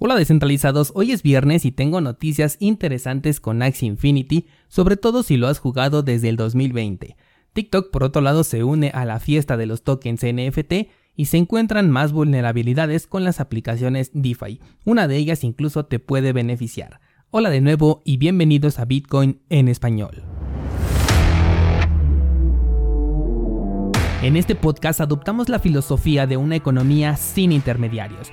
Hola descentralizados, hoy es viernes y tengo noticias interesantes con Axie Infinity, sobre todo si lo has jugado desde el 2020. TikTok por otro lado se une a la fiesta de los tokens NFT y se encuentran más vulnerabilidades con las aplicaciones DeFi. Una de ellas incluso te puede beneficiar. Hola de nuevo y bienvenidos a Bitcoin en español. En este podcast adoptamos la filosofía de una economía sin intermediarios,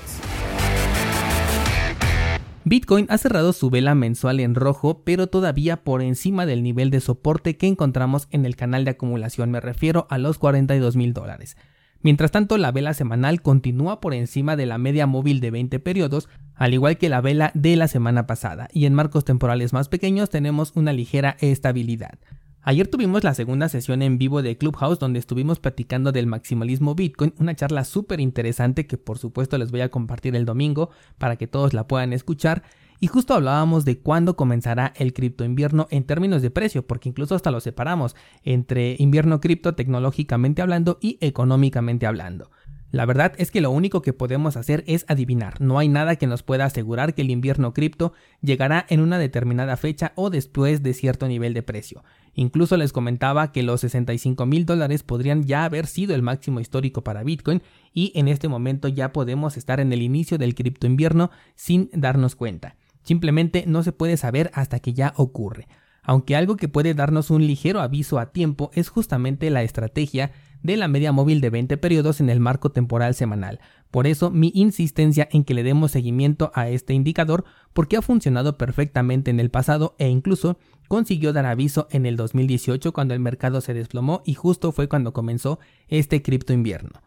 Bitcoin ha cerrado su vela mensual en rojo, pero todavía por encima del nivel de soporte que encontramos en el canal de acumulación, me refiero a los 42 mil dólares. Mientras tanto, la vela semanal continúa por encima de la media móvil de 20 periodos, al igual que la vela de la semana pasada, y en marcos temporales más pequeños tenemos una ligera estabilidad. Ayer tuvimos la segunda sesión en vivo de Clubhouse donde estuvimos platicando del maximalismo Bitcoin, una charla súper interesante que por supuesto les voy a compartir el domingo para que todos la puedan escuchar. Y justo hablábamos de cuándo comenzará el cripto invierno en términos de precio, porque incluso hasta lo separamos entre invierno cripto tecnológicamente hablando y económicamente hablando. La verdad es que lo único que podemos hacer es adivinar, no hay nada que nos pueda asegurar que el invierno cripto llegará en una determinada fecha o después de cierto nivel de precio. Incluso les comentaba que los 65 mil dólares podrían ya haber sido el máximo histórico para Bitcoin y en este momento ya podemos estar en el inicio del cripto invierno sin darnos cuenta. Simplemente no se puede saber hasta que ya ocurre. Aunque algo que puede darnos un ligero aviso a tiempo es justamente la estrategia de la media móvil de 20 periodos en el marco temporal semanal. Por eso mi insistencia en que le demos seguimiento a este indicador porque ha funcionado perfectamente en el pasado e incluso consiguió dar aviso en el 2018 cuando el mercado se desplomó y justo fue cuando comenzó este cripto invierno.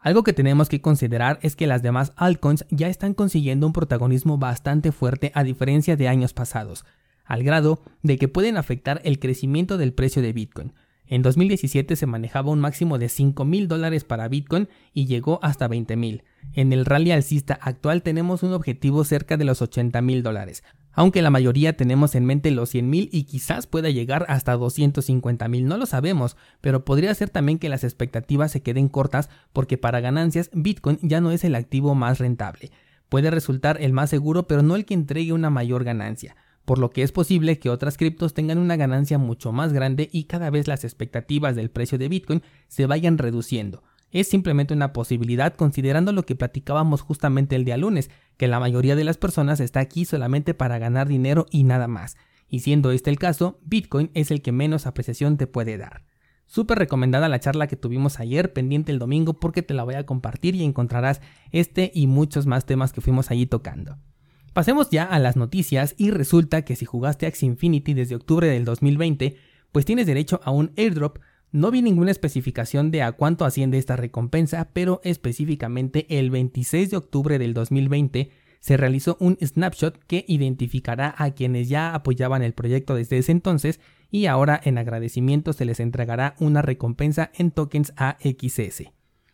Algo que tenemos que considerar es que las demás altcoins ya están consiguiendo un protagonismo bastante fuerte a diferencia de años pasados, al grado de que pueden afectar el crecimiento del precio de Bitcoin. En 2017 se manejaba un máximo de 5 mil dólares para Bitcoin y llegó hasta 20 mil. En el rally alcista actual tenemos un objetivo cerca de los 80 mil dólares, aunque la mayoría tenemos en mente los 100 mil y quizás pueda llegar hasta 250 mil, no lo sabemos, pero podría ser también que las expectativas se queden cortas porque para ganancias Bitcoin ya no es el activo más rentable. Puede resultar el más seguro pero no el que entregue una mayor ganancia por lo que es posible que otras criptos tengan una ganancia mucho más grande y cada vez las expectativas del precio de Bitcoin se vayan reduciendo. Es simplemente una posibilidad considerando lo que platicábamos justamente el día lunes, que la mayoría de las personas está aquí solamente para ganar dinero y nada más. Y siendo este el caso, Bitcoin es el que menos apreciación te puede dar. Súper recomendada la charla que tuvimos ayer, pendiente el domingo porque te la voy a compartir y encontrarás este y muchos más temas que fuimos allí tocando. Pasemos ya a las noticias y resulta que si jugaste Axie Infinity desde octubre del 2020, pues tienes derecho a un airdrop. No vi ninguna especificación de a cuánto asciende esta recompensa, pero específicamente el 26 de octubre del 2020 se realizó un snapshot que identificará a quienes ya apoyaban el proyecto desde ese entonces y ahora en agradecimiento se les entregará una recompensa en tokens AXS.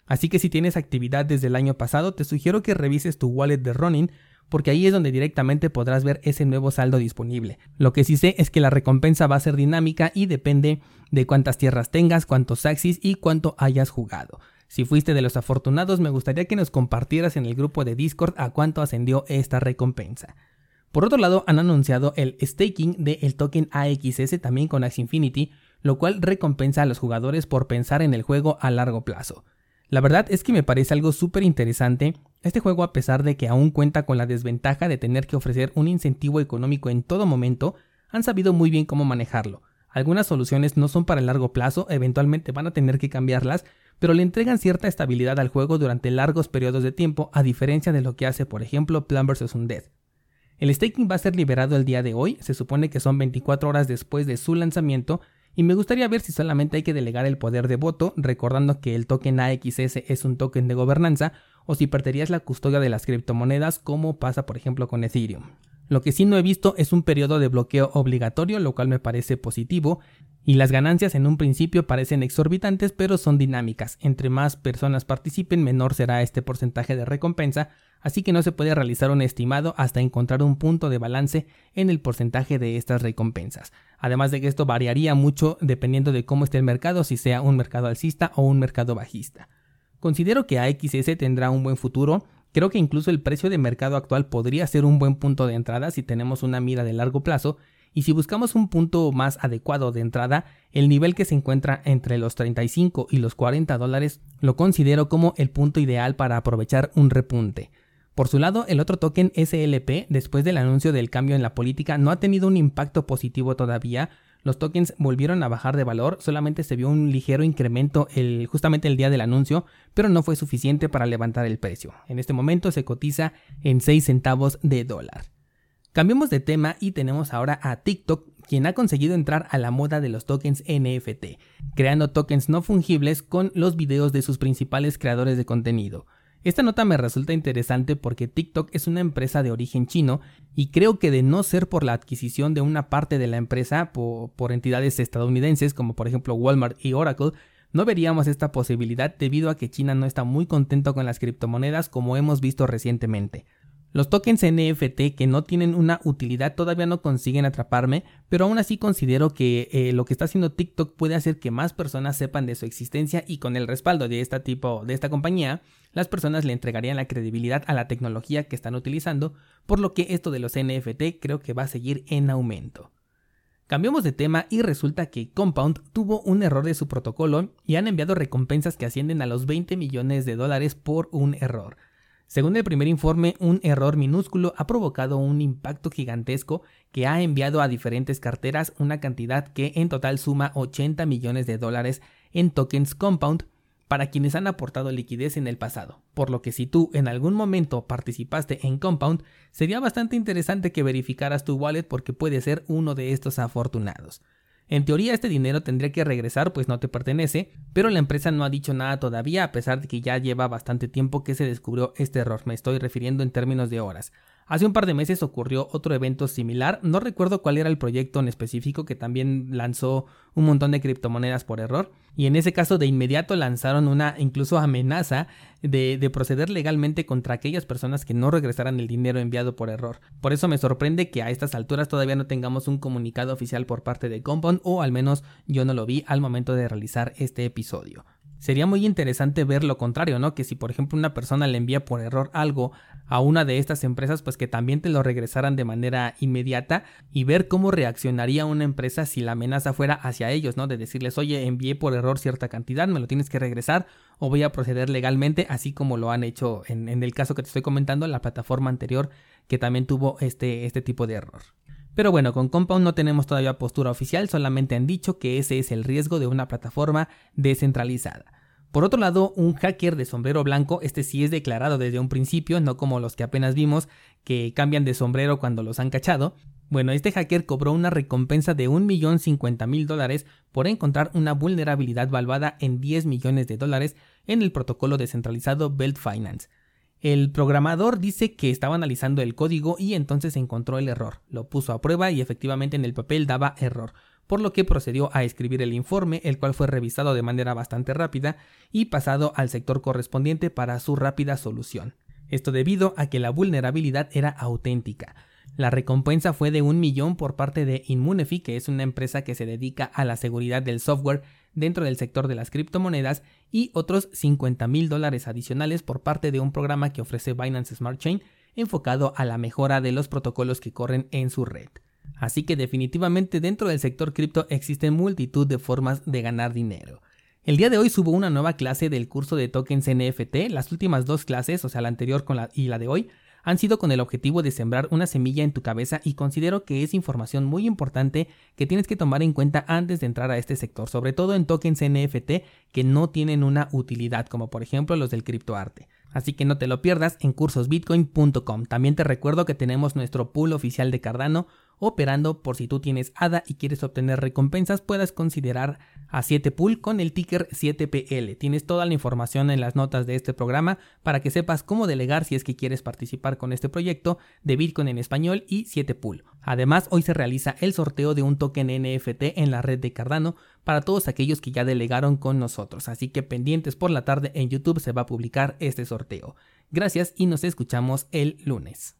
Así que si tienes actividad desde el año pasado, te sugiero que revises tu wallet de Ronin porque ahí es donde directamente podrás ver ese nuevo saldo disponible. Lo que sí sé es que la recompensa va a ser dinámica y depende de cuántas tierras tengas, cuántos axis y cuánto hayas jugado. Si fuiste de los afortunados, me gustaría que nos compartieras en el grupo de Discord a cuánto ascendió esta recompensa. Por otro lado, han anunciado el staking del token AXS también con Axie Infinity, lo cual recompensa a los jugadores por pensar en el juego a largo plazo. La verdad es que me parece algo súper interesante. Este juego, a pesar de que aún cuenta con la desventaja de tener que ofrecer un incentivo económico en todo momento, han sabido muy bien cómo manejarlo. Algunas soluciones no son para el largo plazo, eventualmente van a tener que cambiarlas, pero le entregan cierta estabilidad al juego durante largos periodos de tiempo, a diferencia de lo que hace, por ejemplo, Plan vs. Undead. El staking va a ser liberado el día de hoy, se supone que son 24 horas después de su lanzamiento, y me gustaría ver si solamente hay que delegar el poder de voto, recordando que el token AXS es un token de gobernanza, o si perderías la custodia de las criptomonedas como pasa por ejemplo con Ethereum. Lo que sí no he visto es un periodo de bloqueo obligatorio, lo cual me parece positivo, y las ganancias en un principio parecen exorbitantes, pero son dinámicas. Entre más personas participen, menor será este porcentaje de recompensa, así que no se puede realizar un estimado hasta encontrar un punto de balance en el porcentaje de estas recompensas. Además de que esto variaría mucho dependiendo de cómo esté el mercado, si sea un mercado alcista o un mercado bajista. Considero que AXS tendrá un buen futuro, Creo que incluso el precio de mercado actual podría ser un buen punto de entrada si tenemos una mira de largo plazo y si buscamos un punto más adecuado de entrada, el nivel que se encuentra entre los 35 y los 40 dólares lo considero como el punto ideal para aprovechar un repunte. Por su lado, el otro token SLP, después del anuncio del cambio en la política, no ha tenido un impacto positivo todavía, los tokens volvieron a bajar de valor, solamente se vio un ligero incremento el, justamente el día del anuncio, pero no fue suficiente para levantar el precio. En este momento se cotiza en 6 centavos de dólar. Cambiemos de tema y tenemos ahora a TikTok, quien ha conseguido entrar a la moda de los tokens NFT, creando tokens no fungibles con los videos de sus principales creadores de contenido. Esta nota me resulta interesante porque TikTok es una empresa de origen chino y creo que de no ser por la adquisición de una parte de la empresa por, entidades estadounidenses como por ejemplo Walmart y Oracle, no veríamos esta posibilidad debido a que China no está muy contento con las criptomonedas como hemos visto recientemente. Los tokens NFT que no tienen una utilidad todavía no consiguen atraparme, pero aún así considero que eh, lo que está haciendo TikTok puede hacer que más personas sepan de su existencia y con el respaldo de este tipo de esta compañía, las personas le entregarían la credibilidad a la tecnología que están utilizando, por lo que esto de los NFT creo que va a seguir en aumento. Cambiamos de tema y resulta que Compound tuvo un error de su protocolo y han enviado recompensas que ascienden a los 20 millones de dólares por un error. Según el primer informe, un error minúsculo ha provocado un impacto gigantesco que ha enviado a diferentes carteras una cantidad que en total suma 80 millones de dólares en tokens compound para quienes han aportado liquidez en el pasado, por lo que si tú en algún momento participaste en Compound, sería bastante interesante que verificaras tu wallet porque puede ser uno de estos afortunados. En teoría este dinero tendría que regresar pues no te pertenece, pero la empresa no ha dicho nada todavía a pesar de que ya lleva bastante tiempo que se descubrió este error, me estoy refiriendo en términos de horas. Hace un par de meses ocurrió otro evento similar, no recuerdo cuál era el proyecto en específico que también lanzó un montón de criptomonedas por error, y en ese caso de inmediato lanzaron una incluso amenaza de, de, proceder legalmente contra aquellas personas que no regresaran el dinero enviado por error. Por eso me sorprende que a estas alturas todavía no tengamos un comunicado oficial por parte de Compound, o al menos yo no lo vi al momento de realizar este episodio. Sería muy interesante ver lo contrario, ¿no? Que si por ejemplo una persona le envía por error algo a una de estas empresas, pues que también te lo regresaran de manera inmediata y ver cómo reaccionaría una empresa si la amenaza fuera hacia ellos, ¿no? De decirles, oye, envié por error cierta cantidad, me lo tienes que regresar o voy a proceder legalmente, así como lo han hecho en, el caso que te estoy comentando, en la plataforma anterior que también tuvo este, este tipo de error. Pero bueno, con Compound no tenemos todavía postura oficial, solamente han dicho que ese es el riesgo de una plataforma descentralizada. Por otro lado, un hacker de sombrero blanco, este sí es declarado desde un principio, no como los que apenas vimos que cambian de sombrero cuando los han cachado. Bueno, este hacker cobró una recompensa de 1.050.000 dólares por encontrar una vulnerabilidad valuada en 10 millones de dólares en el protocolo descentralizado Belt Finance. El programador dice que estaba analizando el código y entonces encontró el error. Lo puso a prueba y efectivamente en el papel daba error, por lo que procedió a escribir el informe, el cual fue revisado de manera bastante rápida y pasado al sector correspondiente para su rápida solución. Esto debido a que la vulnerabilidad era auténtica. La recompensa fue de un millón por parte de Immunefi, que es una empresa que se dedica a la seguridad del software dentro del sector de las criptomonedas y otros 50 mil dólares adicionales por parte de un programa que ofrece Binance Smart Chain enfocado a la mejora de los protocolos que corren en su red. Así que definitivamente dentro del sector cripto existen multitud de formas de ganar dinero. El día de hoy subo una nueva clase del curso de tokens NFT, las últimas dos clases, o sea la anterior con la, y la de hoy, han sido con el objetivo de sembrar una semilla en tu cabeza y considero que es información muy importante que tienes que tomar en cuenta antes de entrar a este sector, sobre todo en tokens NFT que no tienen una utilidad, como por ejemplo los del criptoarte. Así que no te lo pierdas en cursosbitcoin.com. También te recuerdo que tenemos nuestro pool oficial de Cardano, operando por si tú tienes ADA y quieres obtener recompensas puedas considerar a 7pool con el ticker 7PL. Tienes toda la información en las notas de este programa para que sepas cómo delegar si es que quieres participar con este proyecto de Bitcoin en español y 7pool. Además, hoy se realiza el sorteo de un token NFT en la red de Cardano para todos aquellos que ya delegaron con nosotros, así que pendientes por la tarde en YouTube se va a publicar este sorteo. Gracias y nos escuchamos el lunes.